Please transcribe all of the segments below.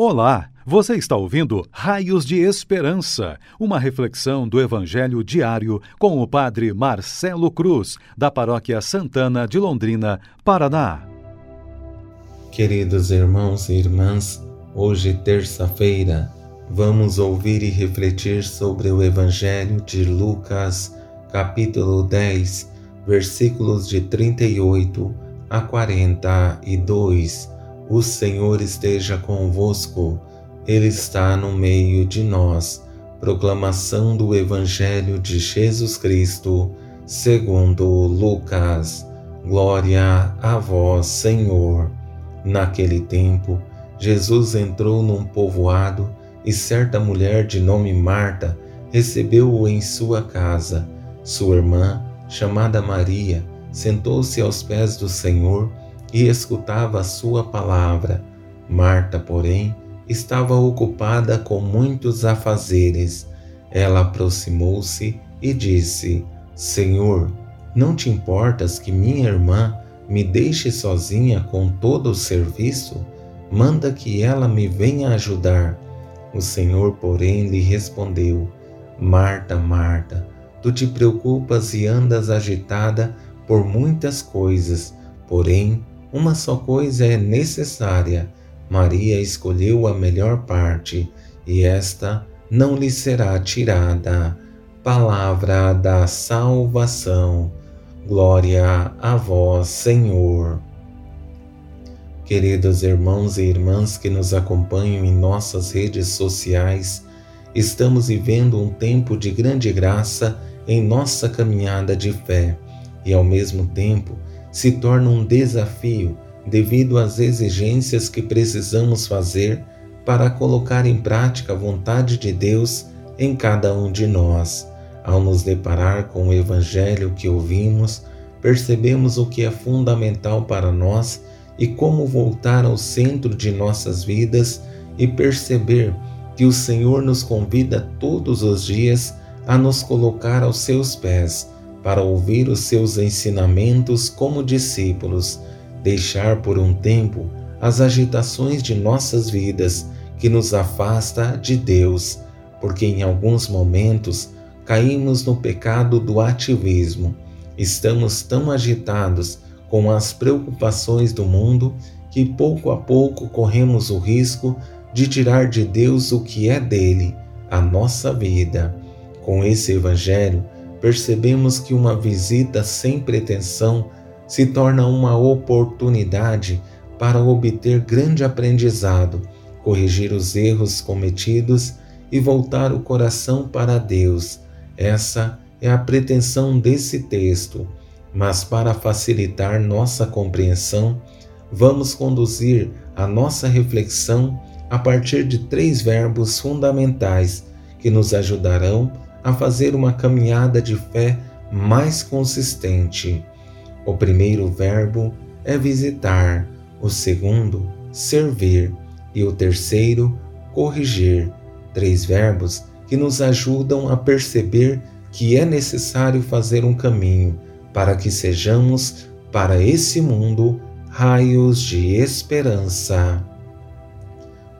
Olá, você está ouvindo Raios de Esperança, uma reflexão do Evangelho diário com o Padre Marcelo Cruz, da Paróquia Santana de Londrina, Paraná. Queridos irmãos e irmãs, hoje, terça-feira, vamos ouvir e refletir sobre o Evangelho de Lucas, capítulo 10, versículos de 38 a 42 o Senhor esteja convosco, Ele está no meio de nós. Proclamação do Evangelho de Jesus Cristo, segundo Lucas. Glória a vós, Senhor. Naquele tempo, Jesus entrou num povoado e certa mulher de nome Marta recebeu-o em sua casa. Sua irmã, chamada Maria, sentou-se aos pés do Senhor e escutava a sua palavra. Marta, porém, estava ocupada com muitos afazeres. Ela aproximou-se e disse: Senhor, não te importas que minha irmã me deixe sozinha com todo o serviço? Manda que ela me venha ajudar. O Senhor, porém, lhe respondeu: Marta, Marta, tu te preocupas e andas agitada por muitas coisas, porém uma só coisa é necessária. Maria escolheu a melhor parte, e esta não lhe será tirada. Palavra da salvação. Glória a vós, Senhor. Queridos irmãos e irmãs que nos acompanham em nossas redes sociais, estamos vivendo um tempo de grande graça em nossa caminhada de fé e, ao mesmo tempo, se torna um desafio devido às exigências que precisamos fazer para colocar em prática a vontade de Deus em cada um de nós. Ao nos deparar com o Evangelho que ouvimos, percebemos o que é fundamental para nós e como voltar ao centro de nossas vidas e perceber que o Senhor nos convida todos os dias a nos colocar aos seus pés para ouvir os seus ensinamentos como discípulos, deixar por um tempo as agitações de nossas vidas que nos afasta de Deus, porque em alguns momentos caímos no pecado do ativismo. Estamos tão agitados com as preocupações do mundo que pouco a pouco corremos o risco de tirar de Deus o que é dele, a nossa vida. Com esse evangelho, percebemos que uma visita sem pretensão se torna uma oportunidade para obter grande aprendizado, corrigir os erros cometidos e voltar o coração para Deus. Essa é a pretensão desse texto, mas para facilitar nossa compreensão, vamos conduzir a nossa reflexão a partir de três verbos fundamentais que nos ajudarão a fazer uma caminhada de fé mais consistente. O primeiro verbo é visitar, o segundo, servir e o terceiro, corrigir. Três verbos que nos ajudam a perceber que é necessário fazer um caminho para que sejamos, para esse mundo, raios de esperança.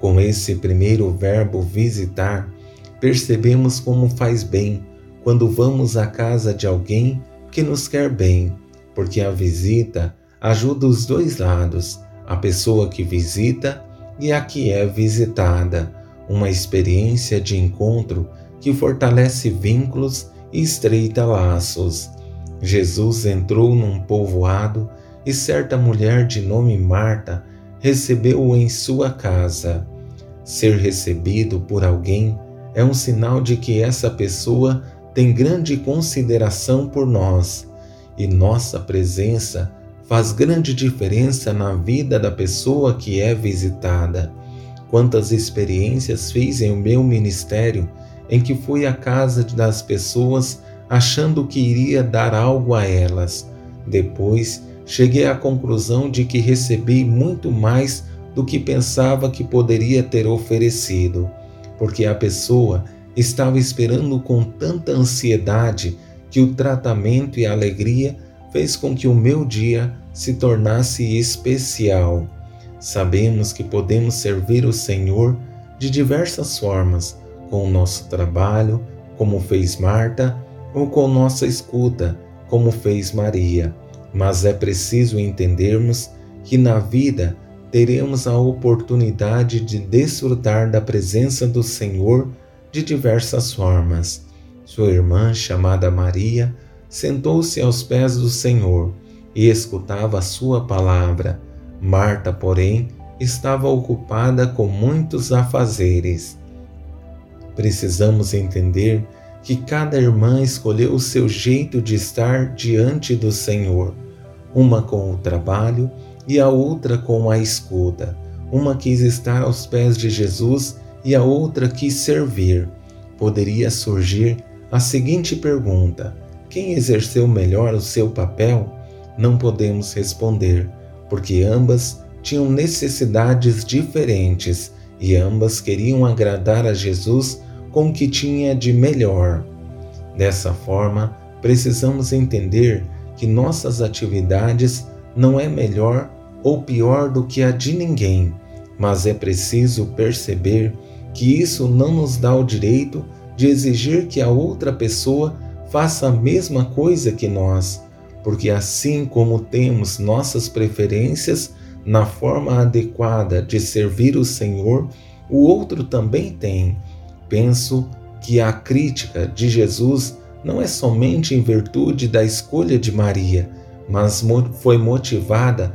Com esse primeiro verbo visitar, percebemos como faz bem quando vamos à casa de alguém que nos quer bem, porque a visita ajuda os dois lados, a pessoa que visita e a que é visitada, uma experiência de encontro que fortalece vínculos e estreita laços. Jesus entrou num povoado e certa mulher de nome Marta recebeu-o em sua casa. Ser recebido por alguém é um sinal de que essa pessoa tem grande consideração por nós e nossa presença faz grande diferença na vida da pessoa que é visitada. Quantas experiências fiz em meu ministério em que fui à casa das pessoas achando que iria dar algo a elas. Depois cheguei à conclusão de que recebi muito mais do que pensava que poderia ter oferecido porque a pessoa estava esperando com tanta ansiedade que o tratamento e a alegria fez com que o meu dia se tornasse especial. Sabemos que podemos servir o Senhor de diversas formas, com o nosso trabalho, como fez Marta, ou com nossa escuta, como fez Maria. Mas é preciso entendermos que na vida teremos a oportunidade de desfrutar da presença do Senhor de diversas formas. Sua irmã, chamada Maria, sentou-se aos pés do Senhor e escutava a sua palavra. Marta, porém, estava ocupada com muitos afazeres. Precisamos entender que cada irmã escolheu o seu jeito de estar diante do Senhor, uma com o trabalho e a outra com a escuta. Uma quis estar aos pés de Jesus e a outra quis servir. Poderia surgir a seguinte pergunta: quem exerceu melhor o seu papel? Não podemos responder, porque ambas tinham necessidades diferentes e ambas queriam agradar a Jesus com o que tinha de melhor. Dessa forma, precisamos entender que nossas atividades não é melhor ou pior do que a de ninguém, mas é preciso perceber que isso não nos dá o direito de exigir que a outra pessoa faça a mesma coisa que nós, porque assim como temos nossas preferências na forma adequada de servir o Senhor, o outro também tem. Penso que a crítica de Jesus não é somente em virtude da escolha de Maria, mas foi motivada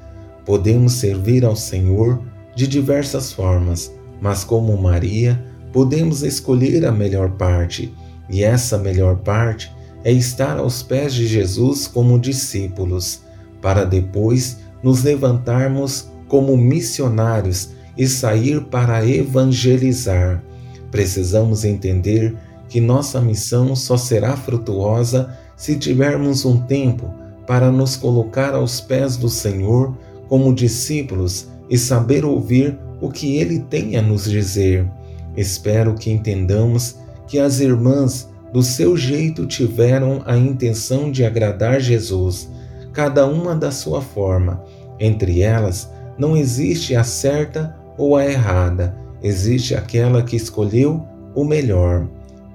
Podemos servir ao Senhor de diversas formas, mas como Maria, podemos escolher a melhor parte, e essa melhor parte é estar aos pés de Jesus como discípulos, para depois nos levantarmos como missionários e sair para evangelizar. Precisamos entender que nossa missão só será frutuosa se tivermos um tempo para nos colocar aos pés do Senhor como discípulos e saber ouvir o que ele tem a nos dizer. Espero que entendamos que as irmãs, do seu jeito, tiveram a intenção de agradar Jesus, cada uma da sua forma. Entre elas, não existe a certa ou a errada, existe aquela que escolheu o melhor.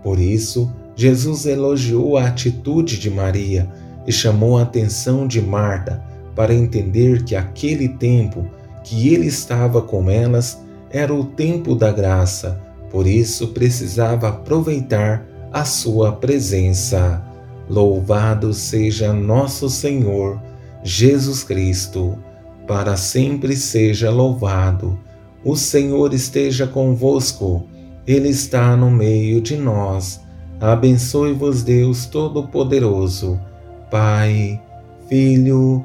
Por isso, Jesus elogiou a atitude de Maria e chamou a atenção de Marta para entender que aquele tempo que ele estava com elas era o tempo da graça, por isso precisava aproveitar a sua presença. Louvado seja nosso Senhor Jesus Cristo, para sempre seja louvado. O Senhor esteja convosco, Ele está no meio de nós. Abençoe-vos, Deus Todo-Poderoso, Pai, Filho